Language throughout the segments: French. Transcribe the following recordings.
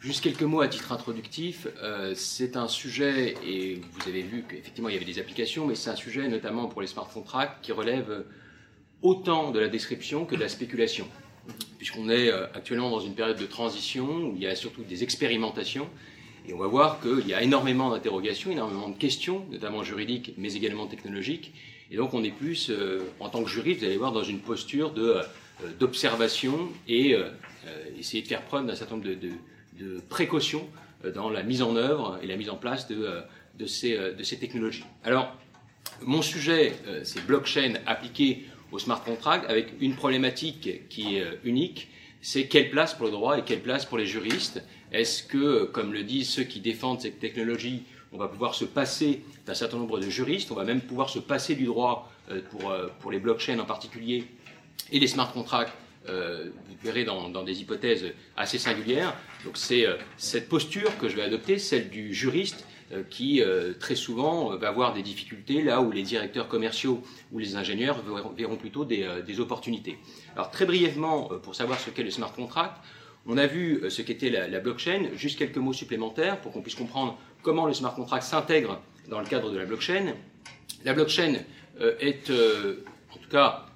Juste quelques mots à titre introductif. c'est un sujet, et vous avez vu qu'effectivement il y avait des applications, mais c'est un sujet notamment pour les smart contracts qui relève autant de la description que de la spéculation. Puisqu'on est actuellement dans une période de transition où il y a surtout des expérimentations et on va voir qu'il y a énormément d'interrogations, énormément de questions, notamment juridiques, mais également technologiques. Et donc on est plus, euh, en tant que juriste, vous allez voir, dans une posture euh, d'observation et euh, essayer de faire preuve d'un certain nombre de, de, précautions dans la mise en œuvre et la mise en place de, de, ces, de ces technologies. Alors, mon sujet, c'est blockchain appliqué au smart contract avec une problématique qui est unique, c'est quelle place pour le droit et quelle place pour les juristes? Est-ce que, comme le disent ceux qui défendent cette technologie, on va pouvoir se passer d'un certain nombre de juristes, on va même pouvoir se passer du droit euh, pour, euh, les blockchains en particulier et les smart contracts, euh, vous verrez dans, des hypothèses assez singulières. Donc c'est cette posture que je vais adopter, celle du juriste, qui très souvent va avoir des difficultés là où les directeurs commerciaux ou les ingénieurs verront, plutôt des, opportunités. Alors très brièvement, pour savoir ce qu'est le smart contract, on a vu euh, ce qu'était la, blockchain, juste quelques mots supplémentaires pour qu'on puisse comprendre comment le smart contract s'intègre dans le cadre de la blockchain. La blockchain euh, est euh, en tout cas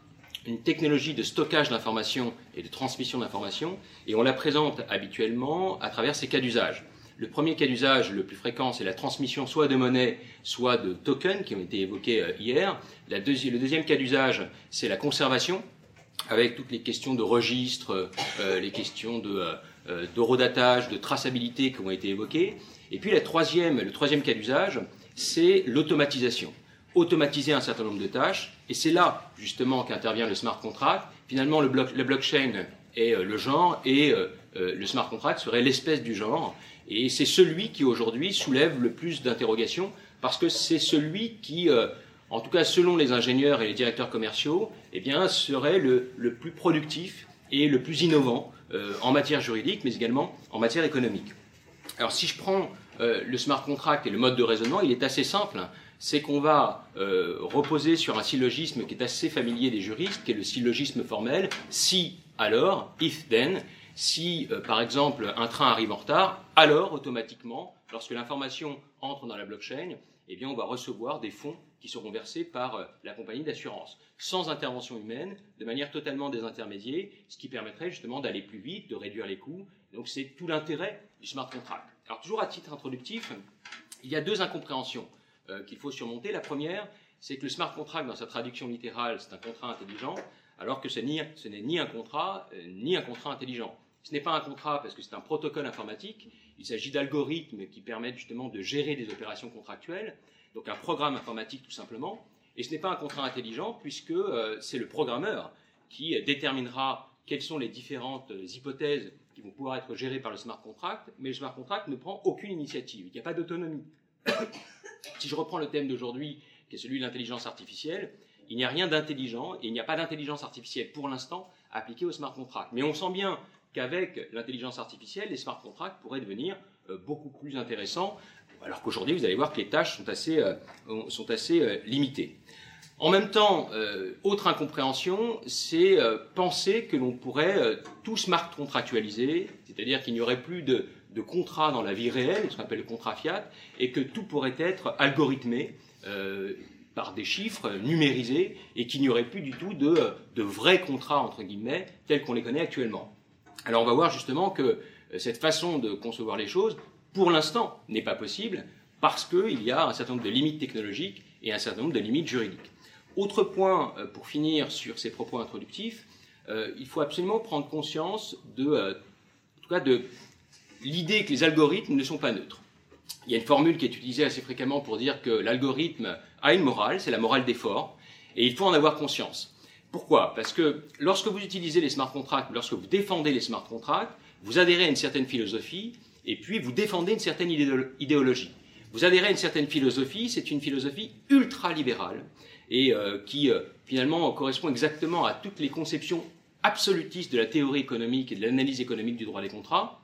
une technologie de stockage d'informations et de transmission d'informations, et on la présente habituellement à travers ses cas d'usage. Le premier cas d'usage le plus fréquent, c'est la transmission soit de monnaie, soit de tokens qui ont été évoqués hier. le deuxième cas d'usage, c'est la conservation, avec toutes les questions de registre, euh, les questions de euh, euh, d'horodatage, de traçabilité qui ont été évoquées. Et puis la troisième, le troisième cas d'usage, c'est l'automatisation. Automatiser un certain nombre de tâches, et c'est là justement qu'intervient le smart contract. Finalement, le, bloc, le blockchain est le genre et le smart contract serait l'espèce du genre. Et c'est celui qui aujourd'hui soulève le plus d'interrogations parce que c'est celui qui en tout cas selon les ingénieurs et les directeurs commerciaux, eh bien, serait le, plus productif et le plus innovant euh, en matière juridique, mais également en matière économique. Alors si je prends euh, le smart contract et le mode de raisonnement, il est assez simple. C'est qu'on va euh, reposer sur un syllogisme qui est assez familier des juristes, qui est le syllogisme formel. Si, alors, if, then. Si, par exemple, un train arrive en retard, alors, automatiquement, lorsque l'information entre dans la blockchain, eh bien, on va recevoir des fonds qui seront versés par euh, la compagnie d'assurance, sans intervention humaine, de manière totalement désintermédiée, ce qui permettrait justement d'aller plus vite, de réduire les coûts. Donc c'est tout l'intérêt du smart contract. Alors toujours à titre introductif, il y a deux incompréhensions euh, qu'il faut surmonter. La première, c'est que le smart contract, dans sa traduction littérale, c'est un contrat intelligent, alors que ce n'est ni un contrat, euh, ni un contrat intelligent. Ce n'est pas un contrat parce que c'est un protocole informatique, il s'agit d'algorithmes qui permettent justement de gérer des opérations contractuelles, donc un programme informatique tout simplement. Et ce n'est pas un contrat intelligent puisque euh, c'est le programmeur qui déterminera quelles sont les différentes euh, hypothèses qui vont pouvoir être gérées par le smart contract, mais le smart contract ne prend aucune initiative, il n'y a pas d'autonomie. Si je reprends le thème d'aujourd'hui, qui est celui de l'intelligence artificielle, il n'y a rien d'intelligent et il n'y a pas d'intelligence artificielle pour l'instant appliquée au smart contract. Mais on sent bien qu'avec l'intelligence artificielle, les smart contracts pourraient devenir euh, beaucoup plus intéressants alors qu'aujourd'hui, vous allez voir que les tâches sont assez, euh, sont assez euh, limitées. En même temps, euh, autre incompréhension, c'est penser que l'on pourrait tout smart contractualiser, c'est-à-dire qu'il n'y aurait plus de, de contrat dans la vie réelle, ce qu'on appelle le contrat fiat, et que tout pourrait être algorithmé par des chiffres numérisés, et qu'il n'y aurait plus du tout de, de vrais contrats, entre guillemets, tels qu'on les connaît actuellement. Alors on va voir justement que cette façon de concevoir les choses pour l'instant, n'est pas possible parce qu'il y a un certain nombre de limites technologiques et un certain nombre de limites juridiques. Autre point, euh, pour finir sur ces propos introductifs, euh, il faut absolument prendre conscience de, euh, de l'idée que les algorithmes ne sont pas neutres. Il y a une formule qui est utilisée assez fréquemment pour dire que l'algorithme a une morale, c'est la morale d'effort, et il faut en avoir conscience. Pourquoi? Parce que lorsque vous utilisez les smart contracts, lorsque vous défendez les smart contracts, vous adhérez à une certaine philosophie et puis vous défendez une certaine idéologie. Vous adhérez à une certaine philosophie, c'est une philosophie ultra-libérale, et euh, qui euh, finalement correspond exactement à toutes les conceptions absolutistes de la théorie économique et de l'analyse économique du droit des contrats.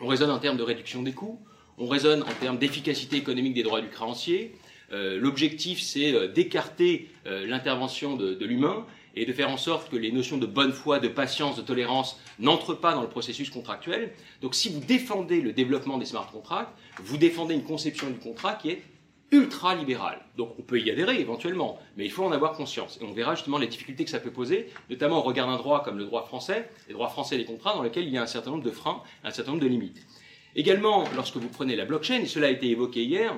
On raisonne en termes de réduction des coûts, on raisonne en termes d'efficacité économique des droits du créancier. Euh, l'objectif, c'est d'écarter l'intervention de, de l'humain, et de faire en sorte que les notions de bonne foi, de patience, de tolérance n'entrent pas dans le processus contractuel. Donc si vous défendez le développement des smart contracts, vous défendez une conception du contrat qui est ultra libérale. Donc on peut y adhérer éventuellement, mais il faut en avoir conscience. Et on verra justement les difficultés que ça peut poser, notamment au regard d'un droit comme le droit français, les droits français des contrats, dans lesquels il y a un certain nombre de freins, un certain nombre de limites. Également, lorsque vous prenez la blockchain, et cela a été évoqué hier,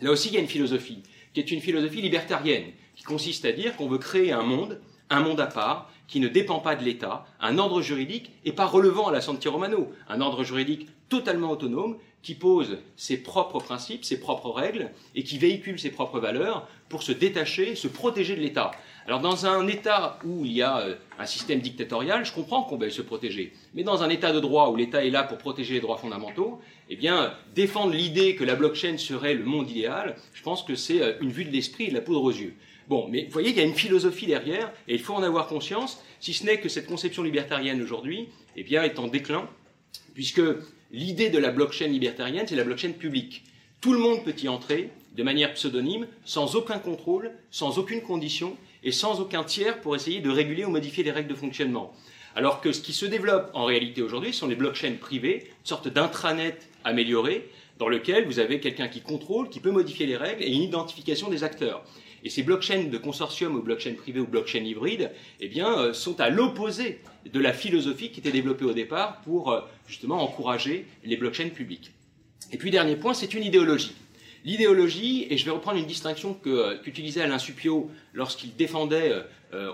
là aussi il y a une philosophie, qui est une philosophie libertarienne, qui consiste à dire qu'on veut créer un monde un monde à part, qui ne dépend pas de l'État, un ordre juridique et pas relevant à la Santi Romano, un ordre juridique totalement autonome qui pose ses propres principes, ses propres règles et qui véhicule ses propres valeurs pour se détacher, se protéger de l'État. Alors dans un État où il y a euh, un système dictatorial, je comprends qu'on veuille se protéger. Mais dans un État de droit où l'État est là pour protéger les droits fondamentaux, eh bien, défendre l'idée que la blockchain serait le monde idéal, je pense que c'est euh, une vue de l'esprit et de la poudre aux yeux. Bon, mais vous voyez, il y a une philosophie derrière, et il faut en avoir conscience, si ce n'est que cette conception libertarienne aujourd'hui, eh bien, est en déclin, puisque l'idée de la blockchain libertarienne, c'est la blockchain publique. Tout le monde peut y entrer de manière pseudonyme, sans aucun contrôle, sans aucune condition, et sans aucun tiers pour essayer de réguler ou modifier les règles de fonctionnement. Alors que ce qui se développe en réalité aujourd'hui sont les blockchains privées, une sorte d'intranet amélioré, dans lequel vous avez quelqu'un qui contrôle, qui peut modifier les règles et une identification des acteurs. Et ces blockchains de consortium ou blockchains privées ou blockchains hybrides, eh bien, euh, sont à l'opposé de la philosophie qui était développée au départ pour euh, justement encourager les blockchains publiques. Et puis dernier point, c'est une idéologie. L'idéologie, et je vais reprendre une distinction euh, qu'utilisait Alain Supio lorsqu'il défendait,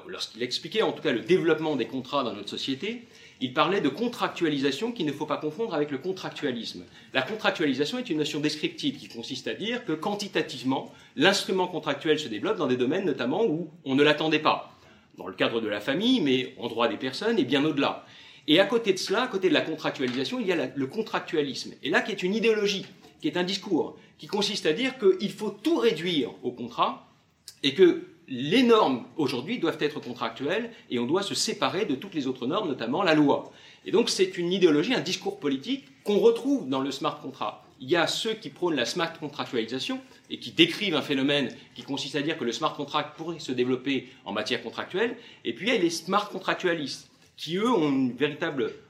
lorsqu'il expliquait en tout cas le développement des contrats dans notre société, il parlait de contractualisation qu'il ne faut pas confondre avec le contractualisme. La contractualisation est une notion descriptive qui consiste à dire que quantitativement, l'instrument contractuel se développe dans des domaines notamment où on ne l'attendait pas. Dans le cadre de la famille, mais en droit des personnes et bien au-delà. Et à côté de cela, à côté de la contractualisation, il y a le contractualisme. Et là, qui est une idéologie, qui est un discours, qui consiste à dire qu'il faut tout réduire au contrat et que les normes aujourd'hui doivent être contractuelles et on doit se séparer de toutes les autres normes, notamment la loi. Et donc c'est une idéologie, un discours politique qu'on retrouve dans le smart contract. Il y a ceux qui prônent la smart contractualisation et qui décrivent un phénomène qui consiste à dire que le smart contract pourrait se développer en matière contractuelle, et puis il y a les smart contractualistes qui eux ont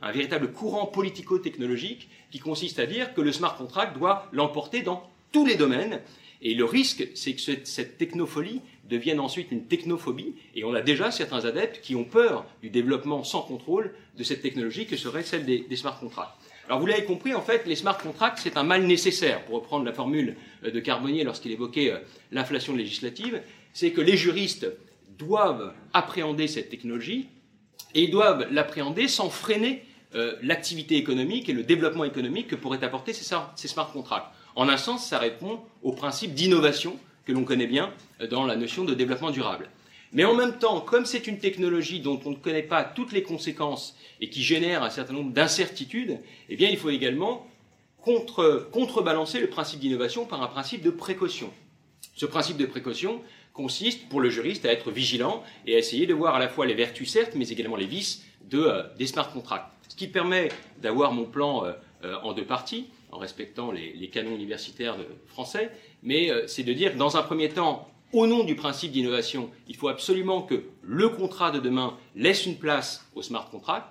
un véritable courant politico-technologique qui consiste à dire que le smart contract doit l'emporter dans tous les domaines. Et le risque, c'est que cette technofolie deviennent ensuite une technophobie, et on a déjà certains adeptes qui ont peur du développement sans contrôle de cette technologie que serait celle des, smart contracts. Alors vous l'avez compris, en fait, les smart contracts, c'est un mal nécessaire, pour reprendre la formule euh, de Carbonnier lorsqu'il évoquait euh, l'inflation législative, c'est que les juristes doivent appréhender cette technologie, et ils doivent l'appréhender sans freiner euh, l'activité économique et le développement économique que pourraient apporter ces smart contracts. En un sens, ça répond au principe d'innovation que l'on connaît bien dans la notion de développement durable. Mais en même temps, comme c'est une technologie dont on ne connaît pas toutes les conséquences et qui génère un certain nombre d'incertitudes, eh bien, il faut également contre, contrebalancer le principe d'innovation par un principe de précaution. Ce principe de précaution consiste, pour le juriste, à être vigilant et à essayer de voir à la fois les vertus, certes, mais également les vices euh, des smart contracts. Ce qui permet d'avoir mon plan euh, euh, en deux parties, en respectant les, canons universitaires français, mais euh, c'est de dire dans un premier temps, au nom du principe d'innovation, il faut absolument que le contrat de demain laisse une place au smart contract,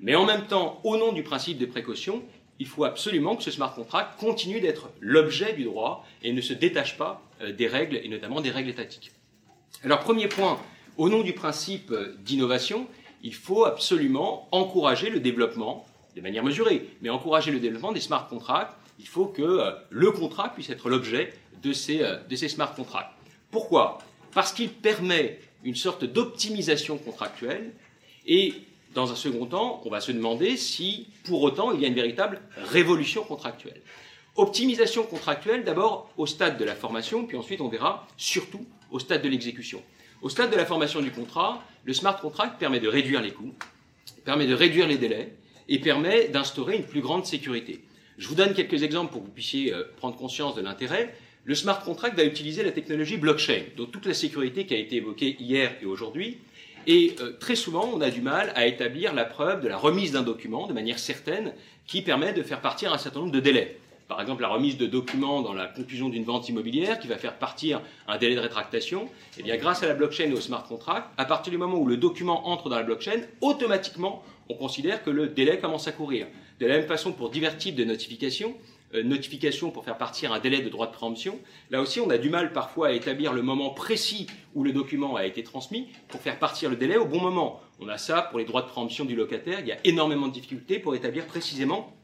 mais en même temps, au nom du principe de précaution, il faut absolument que ce smart contract continue d'être l'objet du droit et ne se détache pas euh, des règles, et notamment des règles étatiques. Alors, premier point, au nom du principe euh, d'innovation, il faut absolument encourager le développement, de manière mesurée, mais encourager le développement des smart contracts. Il faut que le contrat puisse être l'objet de ces, euh, smart contracts. Pourquoi? Parce qu'il permet une sorte d'optimisation contractuelle et dans un second temps, on va se demander si pour autant il y a une véritable révolution contractuelle. Optimisation contractuelle d'abord au stade de la formation, puis ensuite on verra surtout au stade de l'exécution. Au stade de la formation du contrat, le smart contract permet de réduire les coûts, permet de réduire les délais et permet d'instaurer une plus grande sécurité. Je vous donne quelques exemples pour que vous puissiez euh, prendre conscience de l'intérêt. Le smart contract va utiliser la technologie blockchain, donc toute la sécurité qui a été évoquée hier et aujourd'hui. Et euh, très souvent, on a du mal à établir la preuve de la remise d'un document de manière certaine qui permet de faire partir un certain nombre de délais. par exemple la remise de documents dans la conclusion d'une vente immobilière qui va faire partir un délai de rétractation, eh bien grâce à la blockchain et au smart contract, à partir du moment où le document entre dans la blockchain, automatiquement on considère que le délai commence à courir. De la même façon pour divers types de notifications, euh, notification pour faire partir un délai de droit de préemption. Là aussi, on a du mal parfois à établir le moment précis où le document a été transmis pour faire partir le délai au bon moment. On a ça pour les droits de préemption du locataire. Il y a énormément de difficultés pour établir précisément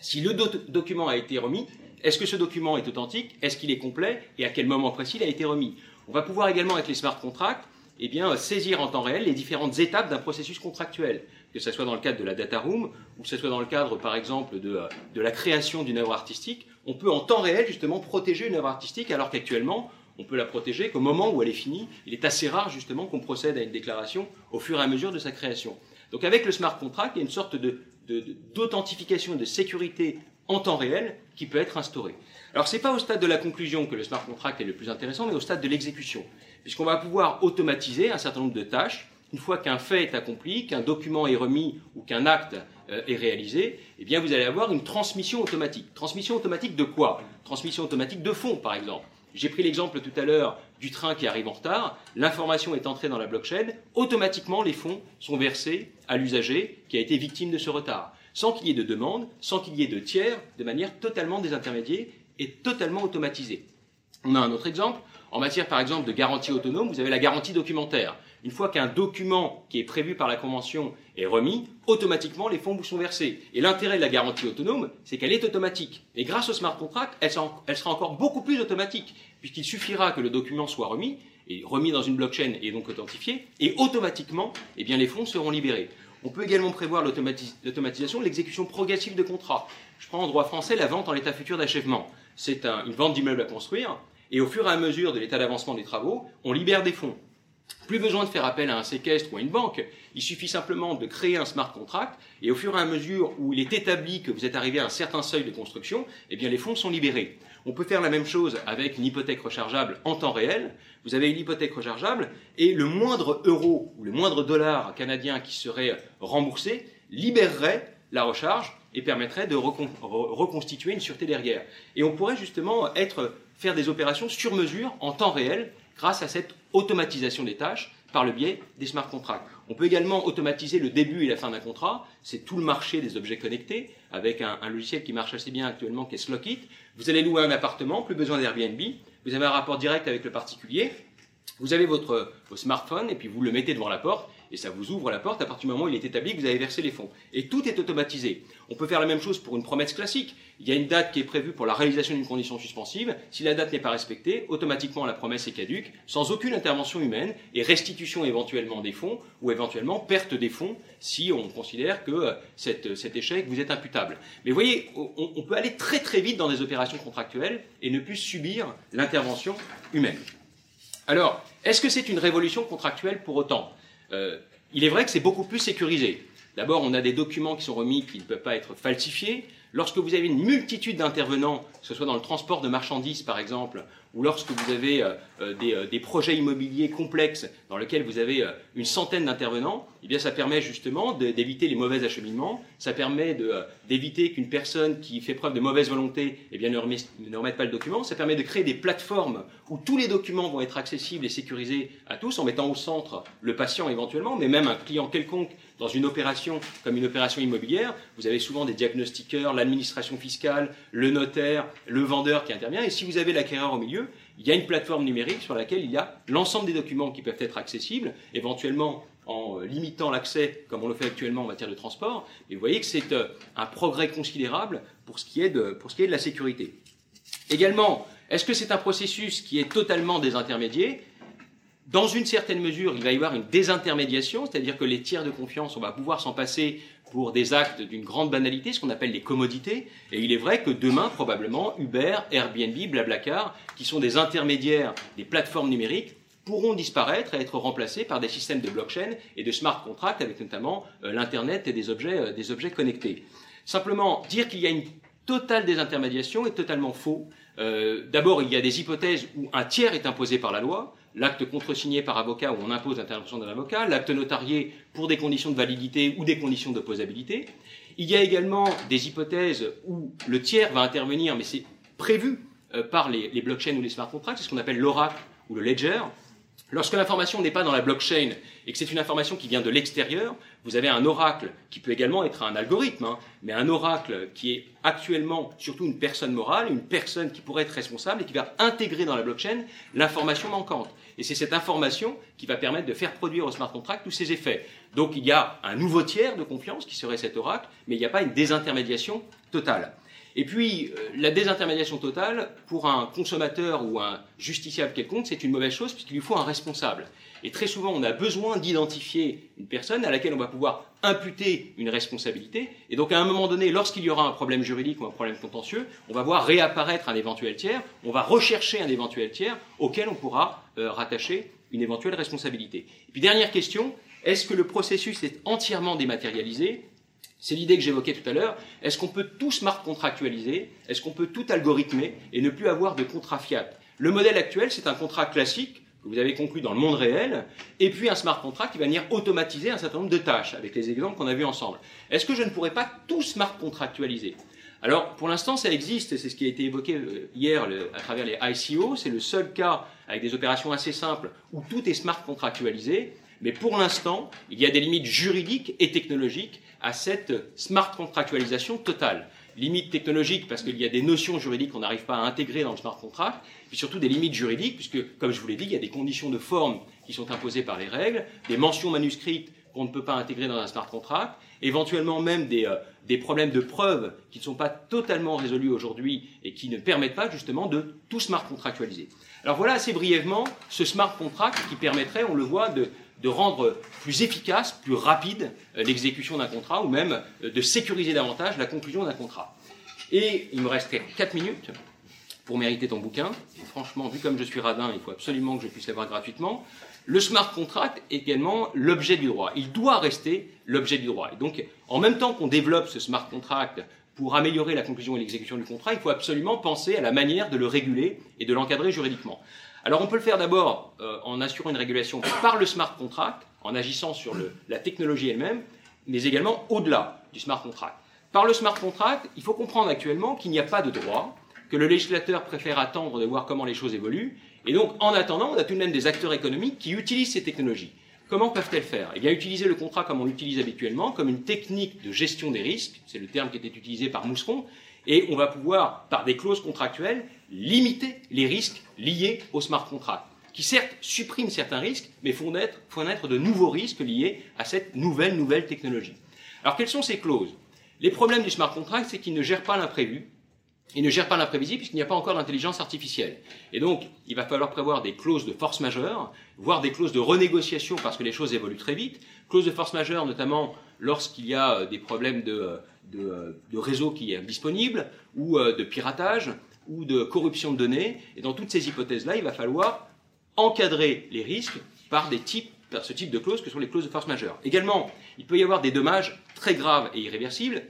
si le document a été remis, est-ce que ce document est authentique, est-ce qu'il est complet et à quel moment précis il a été remis. On va pouvoir également avec les smart contracts eh bien, saisir en temps réel les différentes étapes d'un processus contractuel que ce soit dans le cadre de la data room, ou que ce soit dans le cadre, par exemple, de, de la création d'une œuvre artistique, on peut en temps réel, justement, protéger une œuvre artistique, alors qu'actuellement, on peut la protéger qu'au moment où elle est finie. Il est assez rare, justement, qu'on procède à une déclaration au fur et à mesure de sa création. Donc, avec le smart contract, il y a une sorte de, d'authentification et de sécurité en temps réel qui peut être instaurée. Alors, ce n'est pas au stade de la conclusion que le smart contract est le plus intéressant, mais au stade de l'exécution, puisqu'on va pouvoir automatiser un certain nombre de tâches une fois qu'un fait est accompli, qu'un document est remis ou qu'un acte euh, est réalisé, eh bien vous allez avoir une transmission automatique. Transmission automatique de quoi? Transmission automatique de fonds, par exemple. J'ai pris l'exemple tout à l'heure du train qui arrive en retard. L'information est entrée dans la blockchain. Automatiquement, les fonds sont versés à l'usager qui a été victime de ce retard, sans qu'il y ait de demande, sans qu'il y ait de tiers, de manière totalement désintermédiée et totalement automatisée. On a un autre exemple. En matière, par exemple, de garantie autonome, vous avez la garantie documentaire. Une fois qu'un document qui est prévu par la Convention est remis, automatiquement les fonds vous sont versés. Et l'intérêt de la garantie autonome, c'est qu'elle est automatique. Et grâce au smart contract, elle sera encore beaucoup plus automatique, puisqu'il suffira que le document soit remis, et remis dans une blockchain et donc authentifié, et automatiquement, eh bien, les fonds seront libérés. On peut également prévoir l'automatisation de l'exécution progressive de contrats. Je prends en droit français la vente en l'état futur d'achèvement. C'est une vente d'immeuble à construire, et au fur et à mesure de l'état d'avancement des travaux, on libère des fonds. Plus besoin de faire appel à un séquestre ou à une banque, il suffit simplement de créer un smart contract et au fur et à mesure où il est établi que vous êtes arrivé à un certain seuil de construction, eh bien les fonds sont libérés. On peut faire la même chose avec une hypothèque rechargeable en temps réel. Vous avez une hypothèque rechargeable et le moindre euro ou le moindre dollar canadien qui serait remboursé libérerait la recharge et permettrait de reconstituer une sûreté derrière. Et on pourrait justement être, faire des opérations sur mesure en temps réel grâce à cette automatisation des tâches par le biais des smart contracts. On peut également automatiser le début et la fin d'un contrat. C'est tout le marché des objets connectés avec un, logiciel qui marche assez bien actuellement qui est Slockit. Vous allez louer un appartement, plus besoin d'Airbnb. Vous avez un rapport direct avec le particulier. Vous avez votre, smartphone et puis vous le mettez devant la porte et ça vous ouvre la porte à partir du moment où il est établi que vous avez versé les fonds. Et tout est automatisé. On peut faire la même chose pour une promesse classique. Il y a une date qui est prévue pour la réalisation d'une condition suspensive. Si la date n'est pas respectée, automatiquement la promesse est caduque, sans aucune intervention humaine, et restitution éventuellement des fonds, ou éventuellement perte des fonds si on considère que euh, cet échec vous est imputable. Mais vous voyez, on, on peut aller très très vite dans des opérations contractuelles et ne plus subir l'intervention humaine. Alors, est-ce que c'est une révolution contractuelle pour autant euh, il est vrai que c'est beaucoup plus sécurisé. D'abord, on a des documents qui sont remis qui ne peuvent pas être falsifiés. Lorsque vous avez une multitude d'intervenants, que ce soit dans le transport de marchandises par exemple, ou lorsque vous avez euh, euh, euh, des, projets immobiliers complexes dans lesquels vous avez une centaine d'intervenants, eh ça permet justement d'éviter les mauvais acheminements, ça permet d'éviter qu'une personne qui fait preuve de mauvaise volonté eh ne, ne remette pas le document, ça permet de créer des plateformes où tous les documents vont être accessibles et sécurisés à tous en mettant au centre le patient éventuellement, mais même un client quelconque dans une opération comme une opération immobilière, vous avez souvent des diagnostiqueurs, l'administration fiscale, le notaire, le vendeur qui intervient. Et si vous avez l'acquéreur au milieu, il y a une plateforme numérique sur laquelle il y a l'ensemble des documents qui peuvent être accessibles, éventuellement en limitant l'accès, comme on le fait actuellement en matière de transport. Et vous voyez que c'est euh, un progrès considérable pour ce qui est de, pour ce qui est de la sécurité. Également, est-ce que c'est un processus qui est totalement désintermédié? Dans une certaine mesure, il va y avoir une désintermédiation, c'est-à-dire que les tiers de confiance, on va pouvoir s'en passer pour des actes d'une grande banalité, ce qu'on appelle les commodités. Et il est vrai que demain, probablement, Uber, Airbnb, Blablacar, qui sont des intermédiaires des plateformes numériques, pourront disparaître et être remplacés par des systèmes de blockchain et de smart contracts, avec notamment euh, l'Internet et des objets, euh, des objets connectés. Simplement, dire qu'il y a une totale désintermédiation est totalement faux. Euh, d'abord, il y a des hypothèses où un tiers est imposé par la loi, l'acte contresigné par avocat où on impose l'intervention d'un avocat, l'acte notarié pour des conditions de validité ou des conditions d'opposabilité. Il y a également des hypothèses où le tiers va intervenir, mais c'est prévu euh, par les, blockchains ou les smart contracts, c'est ce qu'on appelle l'oracle ou le ledger. Lorsque l'information n'est pas dans la blockchain et que c'est une information qui vient de l'extérieur, vous avez un oracle qui peut également être un algorithme, hein, mais un oracle qui est actuellement surtout une personne morale, une personne qui pourrait être responsable et qui va intégrer dans la blockchain l'information manquante. Et c'est cette information qui va permettre de faire produire au smart contract tous ces effets. Donc il y a un nouveau tiers de confiance qui serait cet oracle, mais il n'y a pas une désintermédiation totale. Et puis, euh, la désintermédiation totale, pour un consommateur ou un justiciable quelconque, c'est une mauvaise chose puisqu'il lui faut un responsable. Et très souvent, on a besoin d'identifier une personne à laquelle on va pouvoir imputer une responsabilité. Et donc, à un moment donné, lorsqu'il y aura un problème juridique ou un problème contentieux, on va voir réapparaître un éventuel tiers, on va rechercher un éventuel tiers auquel on pourra euh, rattacher une éventuelle responsabilité. Et puis, dernière question, est-ce que le processus est entièrement dématérialisé? C'est l'idée que j'évoquais tout à l'heure. Est-ce qu'on peut tout smart contractualiser Est-ce qu'on peut tout algorithmer et ne plus avoir de contrat fiat Le modèle actuel, c'est un contrat classique que vous avez conclu dans le monde réel, et puis un smart contract qui va venir automatiser un certain nombre de tâches, avec les exemples qu'on a vus ensemble. Est-ce que je ne pourrais pas tout smart contractualiser? Alors, pour l'instant, ça existe, c'est ce qui a été évoqué euh, hier à travers les ICO. C'est le seul cas avec des opérations assez simples où tout est smart contractualisé. Mais pour l'instant, il y a des limites juridiques et technologiques à cette smart contractualisation totale. Limites technologiques parce qu'il y a des notions juridiques qu'on n'arrive pas à intégrer dans le smart contract, puis surtout des limites juridiques puisque, comme je vous l'ai dit, il y a des conditions de forme qui sont imposées par les règles, des mentions manuscrites qu'on ne peut pas intégrer dans un smart contract, éventuellement même des, euh, des problèmes de preuve qui ne sont pas totalement résolus aujourd'hui et qui ne permettent pas justement de tout smart contractualiser. Alors voilà assez brièvement ce smart contract qui permettrait, on le voit, de, de rendre plus efficace, plus rapide euh, l'exécution d'un contrat ou même euh, de sécuriser davantage la conclusion d'un contrat. Et il me restait 4 minutes pour mériter ton bouquin. Et franchement, vu comme je suis radin, il faut absolument que je puisse l'avoir gratuitement. Le smart contract est également l'objet du droit. Il doit rester l'objet du droit. Et donc, en même temps qu'on développe ce smart contract pour améliorer la conclusion et l'exécution du contrat, il faut absolument penser à la manière de le réguler et de l'encadrer juridiquement. Alors on peut le faire d'abord euh, en assurant une régulation par le smart contract, en agissant sur la technologie elle-même, mais également au-delà du smart contract. Par le smart contract, il faut comprendre actuellement qu'il n'y a pas de droit, que le législateur préfère attendre de voir comment les choses évoluent, et donc en attendant, on a tout de même des acteurs économiques qui utilisent ces technologies. Comment peuvent-elles faire? Eh bien, utiliser le contrat comme on l'utilise habituellement, comme une technique de gestion des risques, c'est le terme qui était utilisé par Mousseron, et on va pouvoir, par des clauses contractuelles, limiter les risques liés au smart contract, qui certes suppriment certains risques, mais font naître, de nouveaux risques liés à cette nouvelle, nouvelle technologie. Alors quelles sont ces clauses? Les problèmes du smart contract, c'est qu'il ne gère pas l'imprévu, il ne gère pas l'imprévisible puisqu'il n'y a pas encore d'intelligence artificielle. Et donc, il va falloir prévoir des clauses de force majeure, voire des clauses de renégociation parce que les choses évoluent très vite. Clauses de force majeure, notamment lorsqu'il y a euh, des problèmes de, euh, de, de réseau qui est disponible, ou euh, de piratage, ou de corruption de données. Et dans toutes ces hypothèses-là, il va falloir encadrer les risques par des types par ce type de clauses que sont les clauses de force majeure. Également, il peut y avoir des dommages très graves et irréversibles.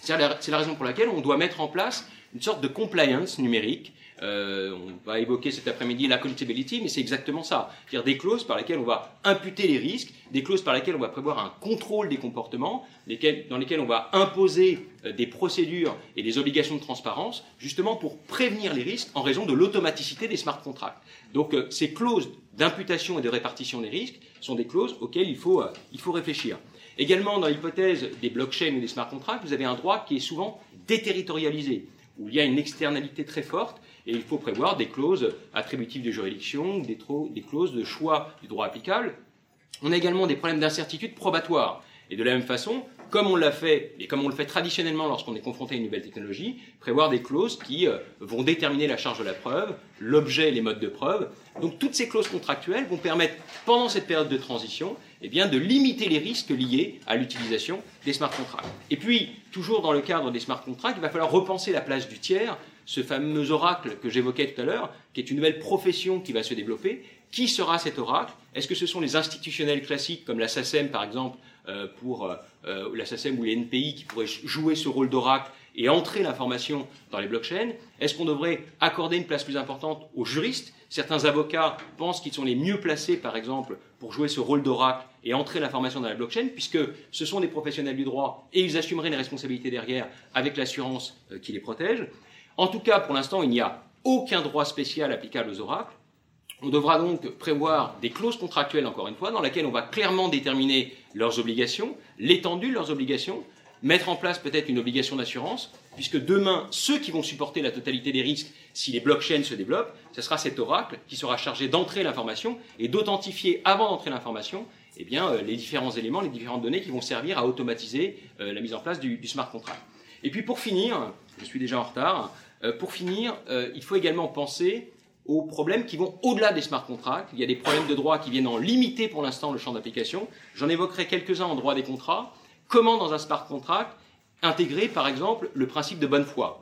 C'est la raison pour laquelle on doit mettre en place une sorte de compliance numérique. Euh, on va évoquer cet après-midi l'accountability, mais c'est exactement ça. C'est-à-dire des clauses par lesquelles on va imputer les risques, des clauses par lesquelles on va prévoir un contrôle des comportements, dans lesquelles on va imposer euh, des procédures et des obligations de transparence, justement pour prévenir les risques en raison de l'automaticité des smart contracts. Donc euh, ces clauses d'imputation et de répartition des risques sont des clauses auxquelles il faut, il faut réfléchir. Également, dans l'hypothèse des blockchains ou des smart contracts, vous avez un droit qui est souvent déterritorialisé où il y a une externalité très forte, et il faut prévoir des clauses attributives de juridiction, des, des clauses de choix du droit applicable. On a également des problèmes d'incertitude probatoire. Et de la même façon, comme on l'a fait, et comme on le fait traditionnellement lorsqu'on est confronté à une nouvelle technologie, prévoir des clauses qui euh, vont déterminer la charge de la preuve, l'objet et les modes de preuve. Donc toutes ces clauses contractuelles vont permettre, pendant cette période de transition, eh bien, de limiter les risques liés à l'utilisation des smart contracts. Et puis, toujours dans le cadre des smart contracts, il va falloir repenser la place du tiers, ce fameux oracle que j'évoquais tout à l'heure, qui est une nouvelle profession qui va se développer. Qui sera cet oracle? Est-ce que ce sont les institutionnels classiques, comme la SACEM par exemple, pour la SACEM ou les NPI qui pourraient jouer ce rôle d'oracle et entrer l'information dans les blockchains? Est-ce qu'on devrait accorder une place plus importante aux juristes? Certains avocats pensent qu'ils sont les mieux placés, par exemple, pour jouer ce rôle d'oracle et entrer l'information dans la blockchain, puisque ce sont des professionnels du droit et ils assumeraient une responsabilité derrière avec l'assurance euh, qui les protège. En tout cas, pour l'instant, il n'y a aucun droit spécial applicable aux oracles. On devra donc prévoir des clauses contractuelles, encore une fois, dans lesquelles on va clairement déterminer leurs obligations, l'étendue de leurs obligations, mettre en place peut-être une obligation d'assurance, puisque demain, ceux qui vont supporter la totalité des risques, si les blockchains se développent, ce sera cet oracle qui sera chargé d'entrer l'information et d'authentifier avant d'entrer l'information eh bien, euh, les différents éléments, les différentes données qui vont servir à automatiser euh, la mise en place du, smart contract. Et puis pour finir, je suis déjà en retard, euh, pour finir, il faut également penser aux problèmes qui vont au-delà des smart contracts. Il y a des problèmes de droit qui viennent en limiter pour l'instant le champ d'application. J'en évoquerai quelques-uns en droit des contrats. Comment, dans un smart contract, intégrer, par exemple, le principe de bonne foi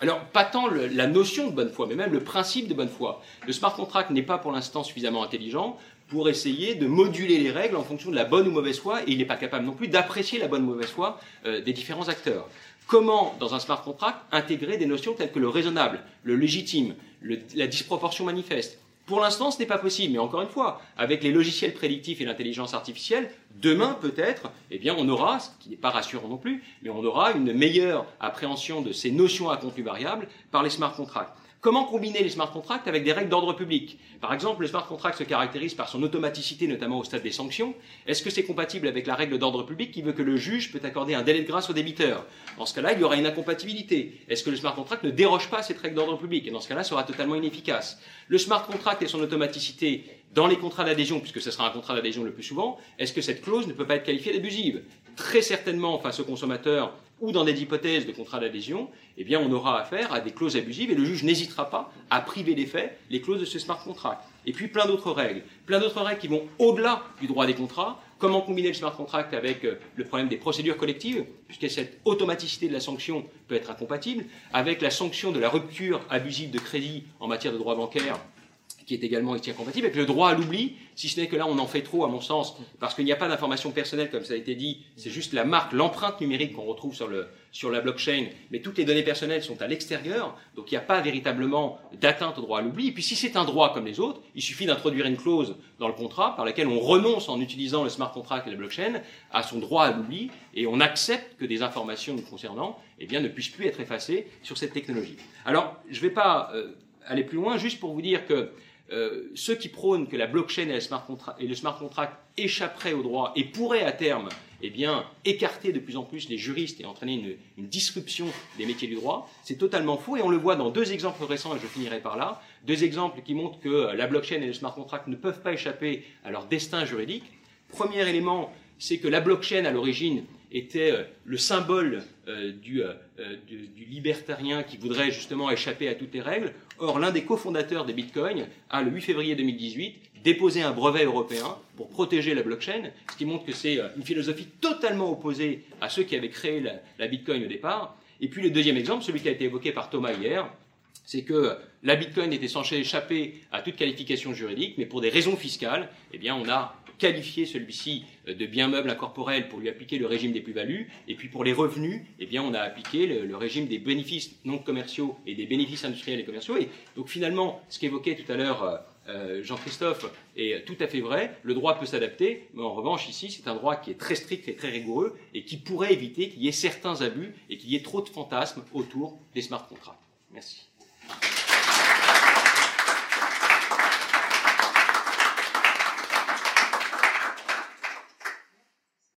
alors, pas tant la notion de bonne foi, mais même le principe de bonne foi. Le smart contract n'est pas pour l'instant suffisamment intelligent pour essayer de moduler les règles en fonction de la bonne ou mauvaise foi, et il n'est pas capable non plus d'apprécier la bonne ou mauvaise foi euh, des différents acteurs. Comment, dans un smart contract, intégrer des notions telles que le raisonnable, le légitime, la disproportion manifeste pour l'instant, ce n'est pas possible, mais encore une fois, avec les logiciels prédictifs et l'intelligence artificielle, demain peut-être, eh bien, on aura, ce qui n'est pas rassurant non plus, mais on aura une meilleure appréhension de ces notions à contenu variable par les smart contracts. Comment combiner les smart contracts avec des règles d'ordre public Par exemple, le smart contract se caractérise par son automaticité, notamment au stade des sanctions. Est-ce que c'est compatible avec la règle d'ordre public qui veut que le juge peut accorder un délai de grâce au débiteur Dans ce cas-là, il y aura une incompatibilité. Est-ce que le smart contract ne déroge pas à cette règle d'ordre public Et dans ce cas-là, sera totalement inefficace. Le smart contract et son automaticité dans les contrats d'adhésion, puisque ce sera un contrat d'adhésion le plus souvent, est-ce que cette clause ne peut pas être qualifiée d'abusive Très certainement, face au consommateur, ou dans des hypothèses de contrat d'adhésion, eh bien, on aura affaire à des clauses abusives et le juge n'hésitera pas à priver des faits les clauses de ce smart contract. Et puis plein d'autres règles, plein d'autres règles qui vont au-delà du droit des contrats. Comment combiner le smart contract avec euh, le problème des procédures collectives, puisque cette automaticité de la sanction peut être incompatible, avec la sanction de la rupture abusive de crédit en matière de droit bancaire qui est également ici incompatible, avec le droit à l'oubli, si ce n'est que là on en fait trop à mon sens, parce qu'il n'y a pas d'information personnelle comme ça a été dit, c'est juste la marque, l'empreinte numérique qu'on retrouve sur, le, sur la blockchain, mais toutes les données personnelles sont à l'extérieur, donc il n'y a pas véritablement d'atteinte au droit à l'oubli. Et puis si c'est un droit comme les autres, il suffit d'introduire une clause dans le contrat par laquelle on renonce en utilisant le smart contract et la blockchain à son droit à l'oubli et on accepte que des informations nous concernant eh bien, ne puissent plus être effacées sur cette technologie. Alors, je ne vais pas euh, aller plus loin, juste pour vous dire que euh, ceux qui prônent que la blockchain et, le smart contract échapperaient au droit et pourraient à terme eh bien, écarter de plus en plus les juristes et entraîner une, disruption des métiers du droit, c'est totalement faux et on le voit dans deux exemples récents et je finirai par là. Deux exemples qui montrent que la blockchain et le smart contract ne peuvent pas échapper à leur destin juridique. Premier élément, c'est que la blockchain à l'origine était euh, le symbole euh, du, du, libertarien qui voudrait justement échapper à toutes les règles. Or, l'un des cofondateurs des bitcoins a, le 8 février 2018, déposé un brevet européen pour protéger la blockchain, ce qui montre que c'est euh, une philosophie totalement opposée à ceux qui avaient créé la, bitcoin au départ. Et puis le deuxième exemple, celui qui a été évoqué par Thomas hier, c'est que la Bitcoin était censée échapper à toute qualification juridique, mais pour des raisons fiscales, eh bien, on a qualifié celui-ci de bien meuble incorporel pour lui appliquer le régime des plus-values, et puis pour les revenus, eh bien, on a appliqué le, régime des bénéfices non commerciaux et des bénéfices industriels et commerciaux. Et donc finalement, ce qu'évoquait tout à l'heure euh, euh, Jean-Christophe est tout à fait vrai. Le droit peut s'adapter, mais en revanche, ici, c'est un droit qui est très strict et très rigoureux et qui pourrait éviter qu'il y ait certains abus et qu'il y ait trop de fantasmes autour des smart contracts. Merci.